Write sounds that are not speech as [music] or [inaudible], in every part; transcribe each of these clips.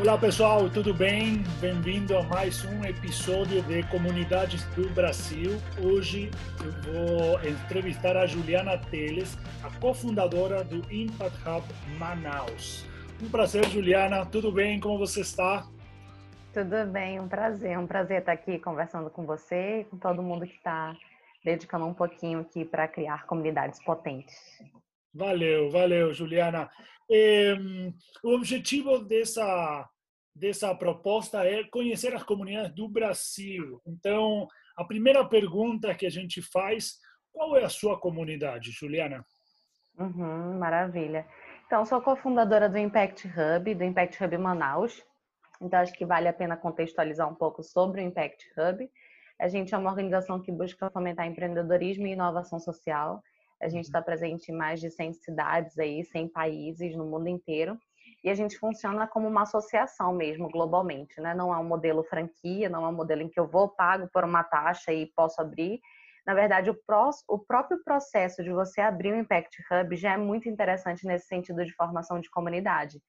Olá pessoal, tudo bem? Bem-vindo a mais um episódio de Comunidades do Brasil. Hoje eu vou entrevistar a Juliana Teles, a cofundadora do Impact Hub Manaus. Um prazer, Juliana. Tudo bem? Como você está? Tudo bem, um prazer. Um prazer estar aqui conversando com você e com todo mundo que está dedicando um pouquinho aqui para criar comunidades potentes. Valeu, valeu, Juliana. É, o objetivo dessa, dessa proposta é conhecer as comunidades do Brasil. Então, a primeira pergunta que a gente faz, qual é a sua comunidade, Juliana? Uhum, maravilha. Então, sou cofundadora do Impact Hub, do Impact Hub Manaus. Então, acho que vale a pena contextualizar um pouco sobre o Impact Hub. A gente é uma organização que busca fomentar empreendedorismo e inovação social. A gente está presente em mais de 100 cidades aí, 100 países no mundo inteiro. E a gente funciona como uma associação mesmo, globalmente, né? Não é um modelo franquia, não é um modelo em que eu vou, pago por uma taxa e posso abrir. Na verdade, o, pró o próprio processo de você abrir o Impact Hub já é muito interessante nesse sentido de formação de comunidade.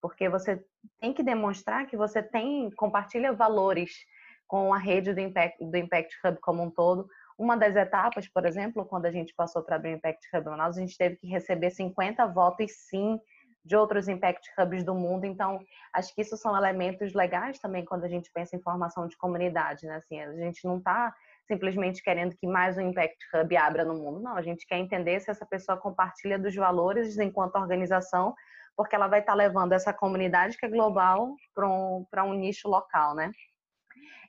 Porque você tem que demonstrar que você tem, compartilha valores com a rede do Impact, do Impact Hub como um todo, uma das etapas, por exemplo, quando a gente passou para abrir o Impact Hub Manaus, a gente teve que receber 50 votos sim de outros Impact Hubs do mundo. Então, acho que isso são elementos legais também quando a gente pensa em formação de comunidade, né? Assim, a gente não está simplesmente querendo que mais um Impact Hub abra no mundo. Não, a gente quer entender se essa pessoa compartilha dos valores enquanto organização, porque ela vai estar tá levando essa comunidade que é global para um, um nicho local, né?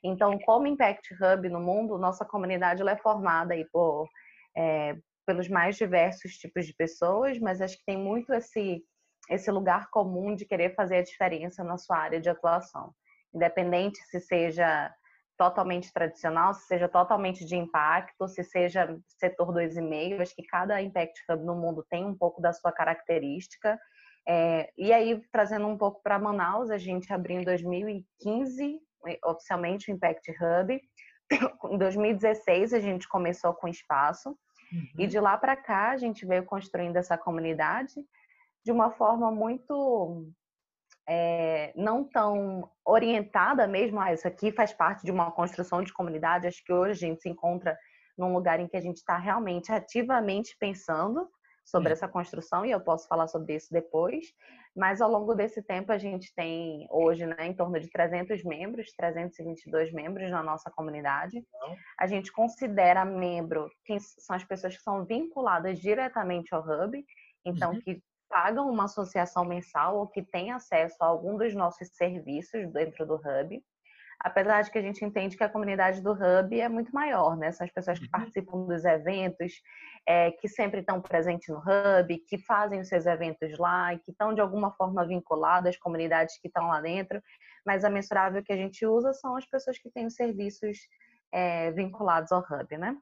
Então, como Impact Hub no mundo, nossa comunidade é formada aí por, é, pelos mais diversos tipos de pessoas, mas acho que tem muito esse, esse lugar comum de querer fazer a diferença na sua área de atuação. Independente se seja totalmente tradicional, se seja totalmente de impacto, se seja setor 2,5, acho que cada Impact Hub no mundo tem um pouco da sua característica. É, e aí, trazendo um pouco para Manaus, a gente abriu em 2015 oficialmente o Impact Hub. [coughs] Em 2016 a gente começou com espaço uhum. e de lá para cá a gente veio construindo essa comunidade de uma forma muito é, não tão orientada mesmo, ah, isso aqui faz parte de uma construção de comunidade. Acho que hoje a gente se encontra num lugar em que a gente está realmente ativamente pensando sobre essa construção e eu posso falar sobre isso depois. Mas ao longo desse tempo a gente tem hoje, né, em torno de 300 membros, 322 membros na nossa comunidade. A gente considera membro quem são as pessoas que são vinculadas diretamente ao Hub, então uhum. que pagam uma associação mensal ou que têm acesso a algum dos nossos serviços dentro do Hub apesar de que a gente entende que a comunidade do Hub é muito maior, né? São as pessoas que uhum. participam dos eventos, é, que sempre estão presentes no Hub, que fazem os seus eventos lá e que estão de alguma forma vinculadas às comunidades que estão lá dentro. Mas a mensurável que a gente usa são as pessoas que têm os serviços é, vinculados ao Hub, né?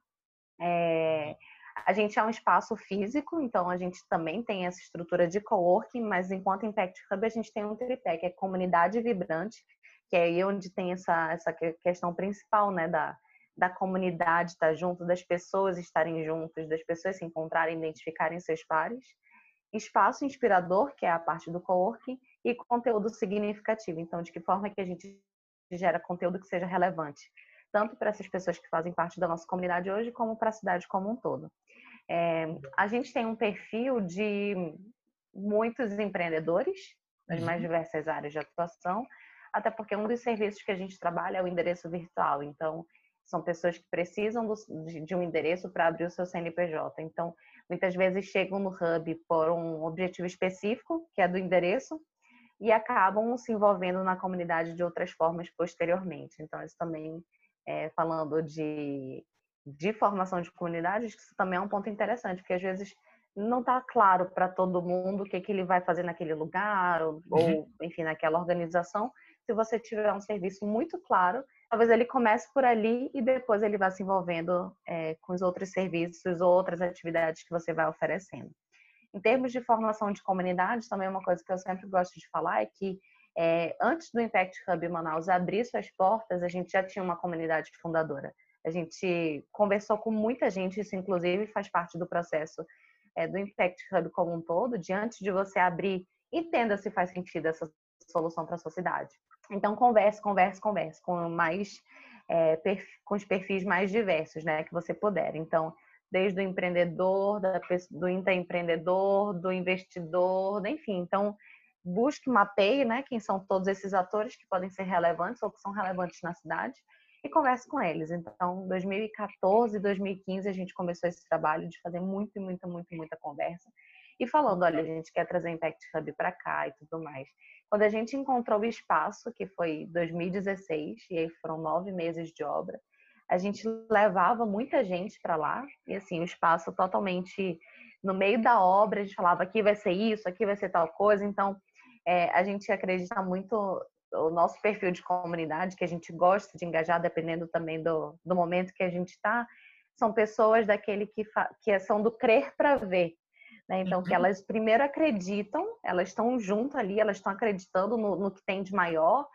É, a gente é um espaço físico, então a gente também tem essa estrutura de coworking, mas enquanto Impact Hub a gente tem um tripé, que é comunidade vibrante, que é aí onde tem essa, essa questão principal, né, da, da comunidade estar junto, das pessoas estarem juntas, das pessoas se encontrarem, identificarem seus pares. Espaço inspirador, que é a parte do coworking, e conteúdo significativo. Então, de que forma que a gente gera conteúdo que seja relevante, tanto para essas pessoas que fazem parte da nossa comunidade hoje, como para a cidade como um todo. É, a gente tem um perfil de muitos empreendedores, nas mais uhum. diversas áreas de atuação, até porque um dos serviços que a gente trabalha é o endereço virtual. Então, são pessoas que precisam do, de, um endereço para abrir o seu CNPJ. Então, muitas vezes chegam no Hub por um objetivo específico, que é do endereço, e acabam se envolvendo na comunidade de outras formas posteriormente. Então, isso também, é, falando de, de formação de comunidade, isso também é um ponto interessante, porque às vezes não está claro para todo mundo o que, que ele vai fazer naquele lugar, ou, uhum. ou enfim, naquela organização, se você tiver um serviço muito claro, talvez ele comece por ali e depois ele vá se envolvendo é, com os outros serviços ou outras atividades que você vai oferecendo. Em termos de formação de comunidade, também uma coisa que eu sempre gosto de falar é que é, antes do Impact Hub Manaus abrir suas portas, a gente já tinha uma comunidade fundadora. A gente conversou com muita gente, isso inclusive faz parte do processo é, do Impact Hub como um todo, de antes de você abrir, entenda se faz sentido essa solução para a sua cidade. Então, converse, converse, converse com mais é, com os perfis mais diversos, né, que você puder. Então, desde o empreendedor, da, do intraempreendedor, do investidor, enfim. Então, busque, mapeie, né, quem são todos esses atores que podem ser relevantes ou que são relevantes na cidade e converse com eles. Então, 2014, 2015 a gente começou esse trabalho de fazer muito, muita, muita, muita conversa e falando, olha, a gente quer trazer Impact Hub para cá e tudo mais. Quando a gente encontrou o espaço, que foi 2016, e aí foram nove meses de obra, a gente levava muita gente para lá, e assim, o espaço totalmente no meio da obra, a gente falava aqui vai ser isso, aqui vai ser tal coisa, então é, a gente acredita muito o nosso perfil de comunidade, que a gente gosta de engajar, dependendo também do, do momento que a gente está, são pessoas daquele que, que são do crer para ver. Né? Então, que uhum. elas primeiro acreditam, elas estão junto ali, elas estão acreditando no, no, que tem de maior,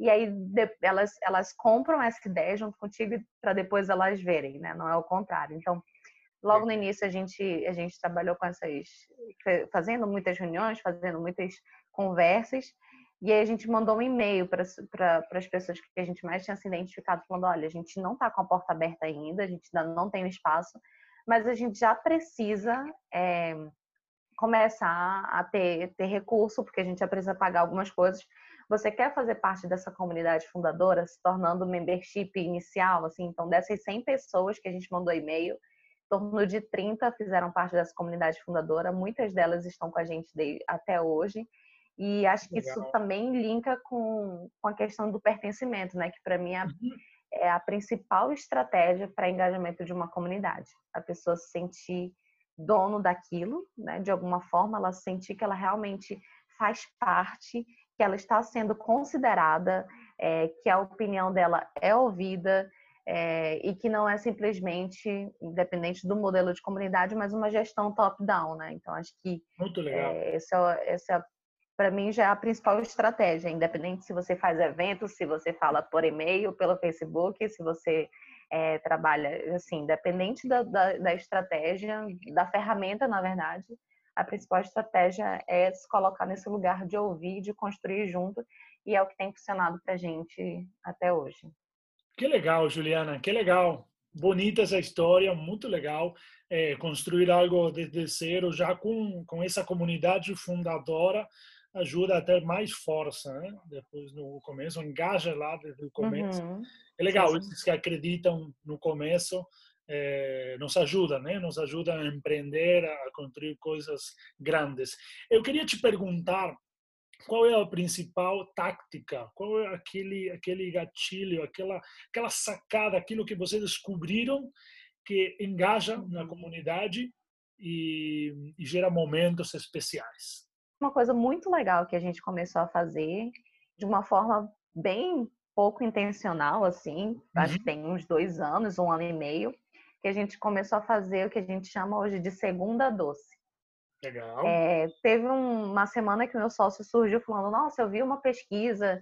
e aí de, elas, elas compram essa ideia junto contigo para depois elas verem, né? Não é o contrário. Então, logo no início a gente, a gente trabalhou com essas, fazendo muitas reuniões, fazendo muitas conversas, e aí a gente mandou um e-mail para as pessoas que a gente mais tinha se identificado, falando, olha, a gente não está com a porta aberta ainda, a gente ainda não tem o espaço, mas a gente já precisa é, começar a ter, ter recurso, porque a gente já precisa pagar algumas coisas. Você quer fazer parte dessa comunidade fundadora, se tornando membership inicial, assim, então dessas 100 pessoas que a gente mandou e-mail, em torno de 30 fizeram parte dessa comunidade fundadora, muitas delas estão com a gente até hoje, e acho que Legal. isso também linka com, com a questão do pertencimento, né, que para mim é, uhum é a principal estratégia para engajamento de uma comunidade. A pessoa se sentir dono daquilo, né? De alguma forma, ela sentir que ela realmente faz parte, que ela está sendo considerada, é, que a opinião dela é ouvida é, e que não é simplesmente, independente do modelo de comunidade, mas uma gestão top-down, né? Então, acho que Muito legal. É, esse é, esse é para mim já é a principal estratégia, independente se você faz eventos, se você fala por e-mail, pelo Facebook, se você é, trabalha, assim, independente da, da, da, estratégia, da ferramenta, na verdade, a principal estratégia é se colocar nesse lugar de ouvir, de construir junto, e é o que tem funcionado para gente até hoje. Que legal, Juliana, que legal. Bonita essa história, muito legal. É, construir algo desde zero, já com, com essa comunidade fundadora, ajuda a ter mais força, né? Depois no começo, engaja lá desde o começo. Uhum. É legal, esses que acreditam no começo é, nos ajudam, né? Nos ajudam a empreender, a construir coisas grandes. Eu queria te perguntar qual é a principal tática, qual é aquele aquele gatilho, aquela aquela sacada, aquilo que vocês descobriram que engaja na uhum. comunidade e, e gera momentos especiais uma coisa muito legal que a gente começou a fazer de uma forma bem pouco intencional, assim, uhum. acho que tem uns dois anos, um ano e meio, que a gente começou a fazer o que a gente chama hoje de segunda doce. Legal. É, teve um, uma semana que meu sócio surgiu falando, nossa, eu vi uma pesquisa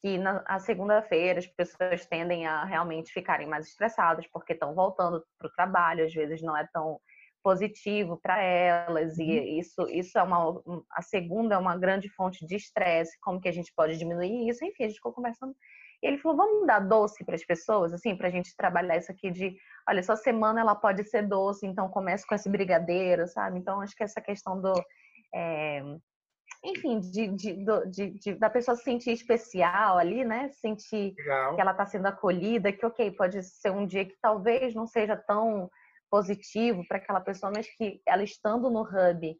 que na segunda-feira as pessoas tendem a realmente ficarem mais estressadas porque estão voltando para o trabalho, às vezes não é tão positivo para elas e uhum. isso isso é uma a segunda é uma grande fonte de estresse como que a gente pode diminuir isso enfim a gente ficou conversando e ele falou vamos dar doce para as pessoas assim para a gente trabalhar isso aqui de olha sua semana ela pode ser doce então comece com esse brigadeiro sabe então acho que essa questão do é, enfim, de, de, de, de, da pessoa se sentir especial ali, né? Sentir Legal. que ela está sendo acolhida, que ok, pode ser um dia que talvez não seja tão positivo para aquela pessoa, mas que ela estando no hub,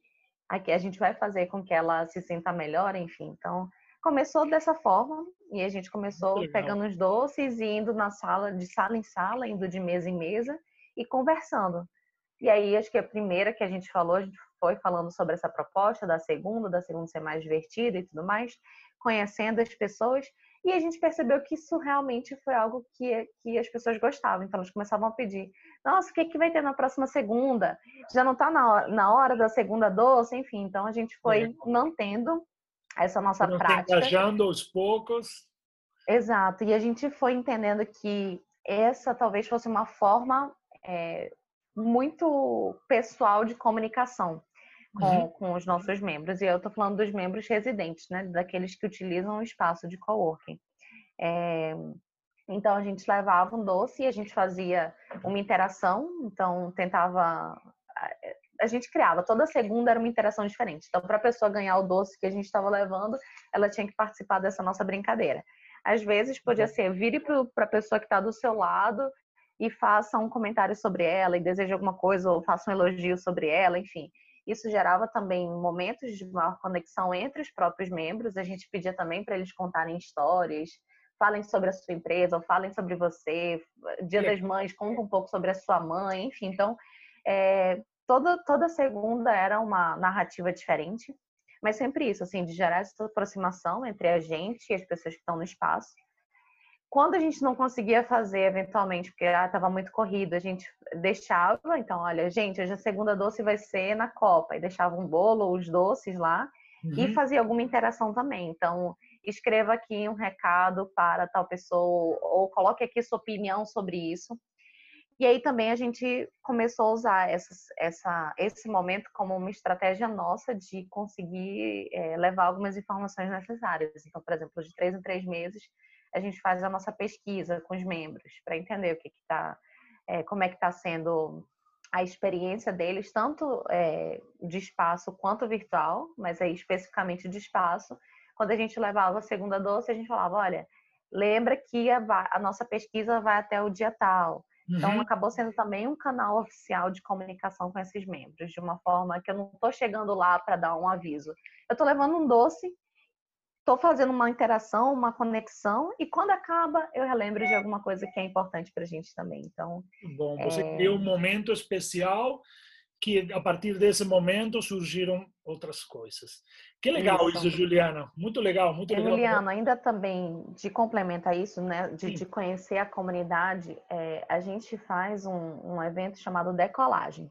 aqui a gente vai fazer com que ela se sinta melhor, enfim. Então, começou dessa forma e a gente começou pegando os doces e indo na sala, de sala em sala, indo de mesa em mesa e conversando. E aí, acho que a primeira que a gente falou, a gente foi falando sobre essa proposta da segunda, da segunda ser mais divertida e tudo mais, conhecendo as pessoas e a gente percebeu que isso realmente foi algo que, que as pessoas gostavam. Então, elas começavam a pedir: nossa, o que, que vai ter na próxima segunda? Já não está na, hora, na hora da segunda doce? Enfim, então a gente foi é. mantendo essa nossa Não prática. Engajando aos poucos. Exato. E a gente foi entendendo que essa talvez fosse uma forma é, muito pessoal de comunicação. Com, uhum. com os nossos membros. E eu estou falando dos membros residentes, né? Daqueles que utilizam o espaço de coworking. É, então a gente levava um doce e a gente fazia uma interação, então tentava a gente criava, toda segunda era uma interação diferente. Então, para a pessoa ganhar o doce que a gente estava levando, ela tinha que participar dessa nossa brincadeira. Às vezes podia ser vire para a pessoa que está do seu lado e faça um comentário sobre ela e deseje alguma coisa ou faça um elogio sobre ela, enfim. Isso gerava também momentos de maior conexão entre os próprios membros. A gente pedia também para eles contarem histórias, falem sobre a sua empresa, ou falem sobre você. Dia das Mães, conta um pouco sobre a sua mãe, enfim. Então, é, toda, toda segunda era uma narrativa diferente, mas sempre isso, assim, de gerar essa aproximação entre a gente e as pessoas que estão no espaço. Quando a gente não conseguia fazer, eventualmente, porque estava ah, muito corrido, a gente deixava, então, olha, gente, hoje a segunda doce vai ser na Copa, e deixava um bolo, os doces lá, uhum. e fazia alguma interação também. Então, escreva aqui um recado para tal pessoa, ou coloque aqui sua opinião sobre isso. E aí também a gente começou a usar essas, essa, esse momento como uma estratégia nossa de conseguir é, levar algumas informações necessárias. Então, por exemplo, de três em três meses, a gente faz a nossa pesquisa com os membros para entender o que está, é, como é que está sendo a experiência deles, tanto é, de espaço quanto virtual, mas aí especificamente de espaço. Quando a gente levava a segunda doce, a gente falava, olha, lembra que a, a nossa pesquisa vai até o dia tal então, uhum. acabou sendo também um canal oficial de comunicação com esses membros, de uma forma que eu não estou chegando lá para dar um aviso. Eu estou levando um doce, estou fazendo uma interação, uma conexão, e quando acaba, eu relembro de alguma coisa que é importante para a gente também. Então, Bom, você é... criou um momento especial que a partir desse momento surgiram outras coisas. Que legal isso, isso Juliana. Muito legal, muito legal. Juliana, ainda também de complementar isso, né, de, de conhecer a comunidade, é, a gente faz um, um evento chamado Decolagem,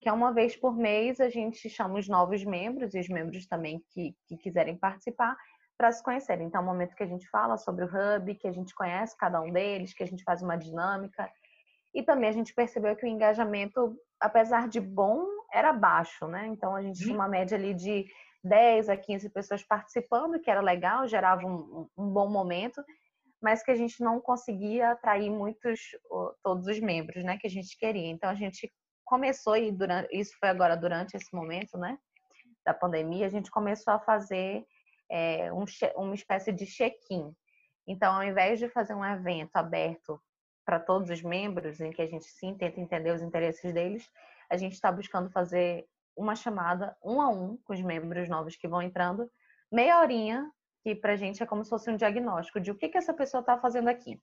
que é uma vez por mês a gente chama os novos membros e os membros também que, que quiserem participar para se conhecerem. Então, é um momento que a gente fala sobre o Hub, que a gente conhece cada um deles, que a gente faz uma dinâmica. E também a gente percebeu que o engajamento apesar de bom, era baixo, né? Então a gente tinha uma média ali de 10 a 15 pessoas participando, que era legal, gerava um, um bom momento, mas que a gente não conseguia atrair muitos, todos os membros, né? Que a gente queria. Então a gente começou, e durante, isso foi agora durante esse momento, né? Da pandemia, a gente começou a fazer é, um, uma espécie de check-in. Então, ao invés de fazer um evento aberto para todos os membros, em que a gente sim tenta entender os interesses deles, a gente está buscando fazer uma chamada um a um com os membros novos que vão entrando, meia horinha, que para a gente é como se fosse um diagnóstico de o que, que essa pessoa está fazendo aqui.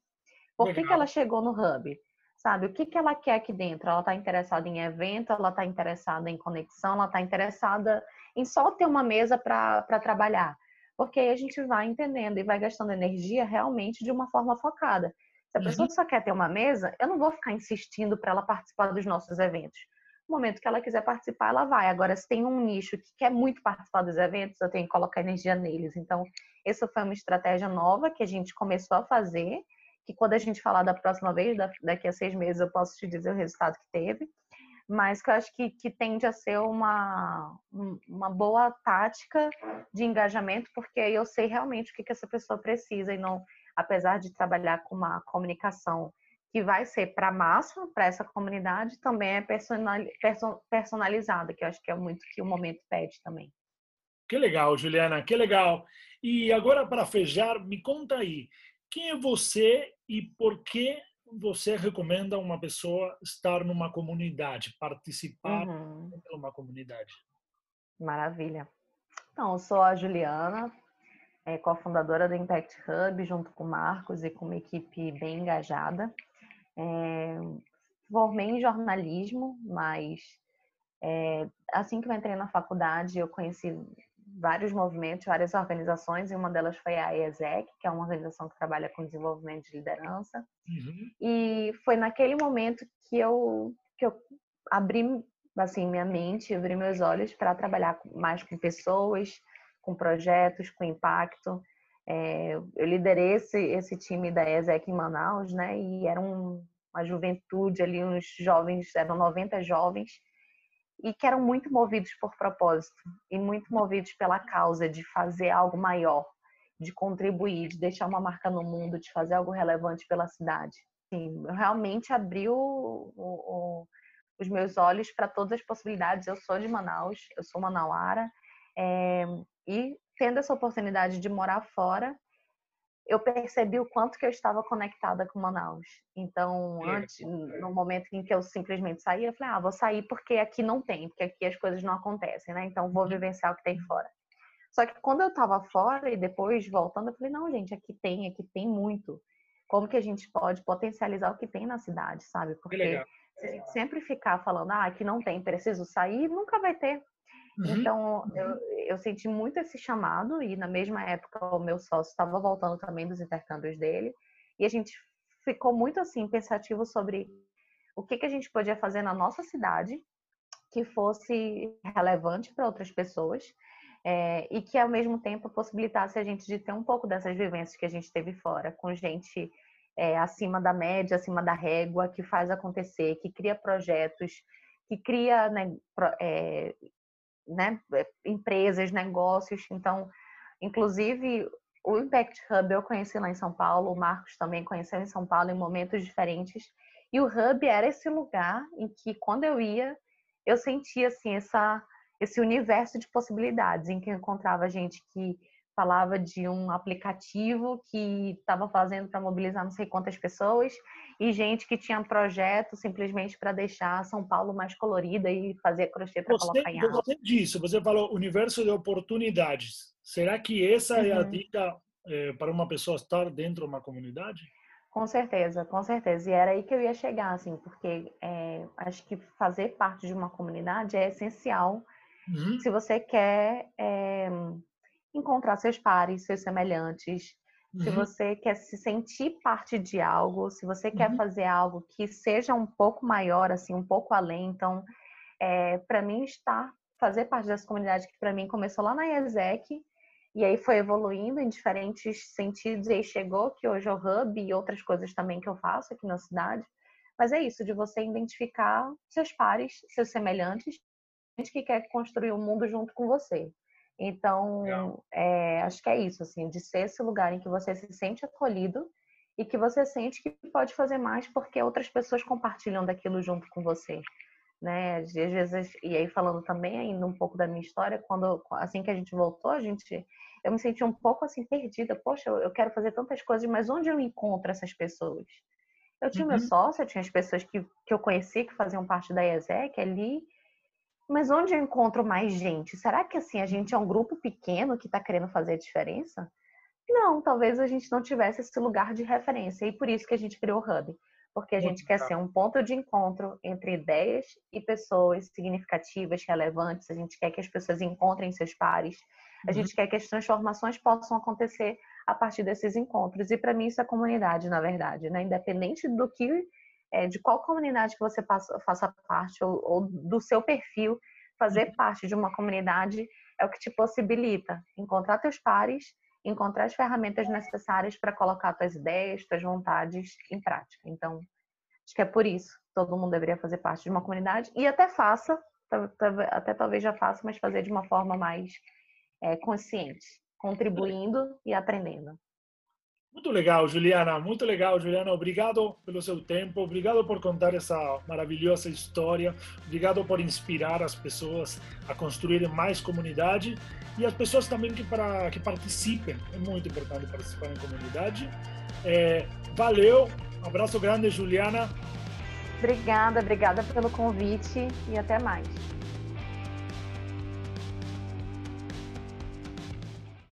Por que, que ela chegou no Hub? Sabe, o que, que ela quer aqui dentro? Ela está interessada em evento, ela está interessada em conexão, ela está interessada em só ter uma mesa para trabalhar. Porque aí a gente vai entendendo e vai gastando energia realmente de uma forma focada. Se a pessoa uhum. só quer ter uma mesa, eu não vou ficar insistindo para ela participar dos nossos eventos. No momento que ela quiser participar, ela vai. Agora, se tem um nicho que quer muito participar dos eventos, eu tenho que colocar energia neles. Então, essa foi uma estratégia nova que a gente começou a fazer, que quando a gente falar da próxima vez, daqui a seis meses, eu posso te dizer o resultado que teve, mas que eu acho que, que tende a ser uma, uma boa tática de engajamento, porque aí eu sei realmente o que, que essa pessoa precisa e não apesar de trabalhar com uma comunicação que vai ser para massa, para essa comunidade, também é personalizada, que eu acho que é muito que o momento pede também. Que legal, Juliana, que legal. E agora, para fechar, me conta aí, quem é você e por que você recomenda uma pessoa estar numa comunidade, participar uhum. de uma comunidade? Maravilha. Então, eu sou a Juliana, é cofundadora do Impact Hub, junto com o Marcos e com uma equipe bem engajada. É, formei em jornalismo, mas é, assim que eu entrei na faculdade, eu conheci vários movimentos, várias organizações, e uma delas foi a ESEC, que é uma organização que trabalha com desenvolvimento de liderança. Uhum. E foi naquele momento que eu, que eu abri assim, minha mente, abri meus olhos para trabalhar mais com pessoas, com projetos, com impacto. É, eu liderei esse, esse time da ESEC em Manaus, né? E era um, uma juventude ali, uns jovens, eram 90 jovens, e que eram muito movidos por propósito e muito movidos pela causa de fazer algo maior, de contribuir, de deixar uma marca no mundo, de fazer algo relevante pela cidade. Sim, realmente abriu o, o, os meus olhos para todas as possibilidades. Eu sou de Manaus, eu sou manauara, é, e tendo essa oportunidade de morar fora, eu percebi o quanto que eu estava conectada com Manaus. Então, antes, no momento em que eu simplesmente saí, eu falei, ah, vou sair porque aqui não tem, porque aqui as coisas não acontecem, né? Então, vou uhum. vivenciar o que tem fora. Só que quando eu estava fora e depois voltando, eu falei, não, gente, aqui tem, aqui tem muito. Como que a gente pode potencializar o que tem na cidade, sabe? Porque se a gente sempre ficar falando, ah, aqui não tem, preciso sair, nunca vai ter. Uhum. Então, eu, eu, senti muito esse chamado, e na mesma época o meu sócio estava voltando também dos intercâmbios dele, e a gente ficou muito assim, pensativo sobre o que, que a gente podia fazer na nossa cidade que fosse relevante para outras pessoas é, e que ao mesmo tempo possibilitasse a gente de ter um pouco dessas vivências que a gente teve fora, com gente é, acima da média, acima da régua, que faz acontecer, que cria projetos, que cria né, é, né, é, empresas, negócios. Então, inclusive, o Impact Hub eu conheci lá em São Paulo, o Marcos também conheceu em São Paulo em momentos diferentes. E o Hub era esse lugar em que, quando eu ia, eu sentia assim, essa, esse universo de possibilidades, em que eu encontrava gente que falava de um aplicativo que estava fazendo para mobilizar não sei quantas pessoas e gente que tinha projeto simplesmente para deixar São Paulo mais colorida e fazer crochê para colocar em aula. Gostei disso. Você falou universo de oportunidades. Será que essa uhum. é a uhum. dica é, para uma pessoa estar dentro de uma comunidade? Com certeza, com certeza. E era aí que eu ia chegar, assim, porque é, acho que fazer parte de uma comunidade é essencial uhum. se você quer é, encontrar seus pares, seus semelhantes. Uhum. Se você quer se sentir parte de algo, se você quer uhum. fazer algo que seja um pouco maior, assim, um pouco além. Então, é, para mim, estar, fazer parte dessa comunidade que para mim começou lá na IESEC, e aí foi evoluindo em diferentes sentidos, e aí chegou que hoje é o Hub e outras coisas também que eu faço aqui na cidade. Mas é isso, de você identificar seus pares, seus semelhantes, gente que quer construir o um mundo junto com você. Então, é, acho que é isso, assim, de ser esse lugar em que você se sente acolhido e que você sente que pode fazer mais porque outras pessoas compartilham daquilo junto com você, né? Às vezes, e aí falando também ainda um pouco da minha história, quando assim que a gente voltou, a gente eu me senti um pouco assim perdida. Poxa, eu quero fazer tantas coisas, mas onde eu encontro essas pessoas? Eu tinha uhum. meu sócio, eu tinha as pessoas que, que eu conheci que faziam parte da ESEC ali, mas onde eu encontro mais gente? Será que assim a gente é um grupo pequeno que está querendo fazer a diferença? Não, talvez a gente não tivesse esse lugar de referência e por isso que a gente criou o Hub, porque a gente quer ser um ponto de encontro entre ideias e pessoas significativas, relevantes. A gente quer que as pessoas encontrem seus pares. A gente uhum. quer que as transformações possam acontecer a partir desses encontros. E para mim isso é comunidade, na verdade, né? Independente do que é, de qual comunidade que você passa, faça parte ou, ou, do seu perfil, fazer uhum. parte de uma comunidade é o que te possibilita encontrar teus pares, encontrar as ferramentas necessárias para colocar tuas ideias, tuas vontades em prática. Então, acho que é por isso todo mundo deveria fazer parte de uma comunidade e até faça, até talvez já faça, mas fazer de uma forma mais é, consciente, contribuindo e aprendendo. Muito legal, Juliana. Muito legal, Juliana. Obrigado pelo seu tempo. Obrigado por contar essa maravilhosa história. Obrigado por inspirar as pessoas a construírem mais comunidade e as pessoas também que para que participem. É muito importante participar em comunidade. É, valeu. Abraço grande, Juliana. Obrigada, obrigada pelo convite e até mais.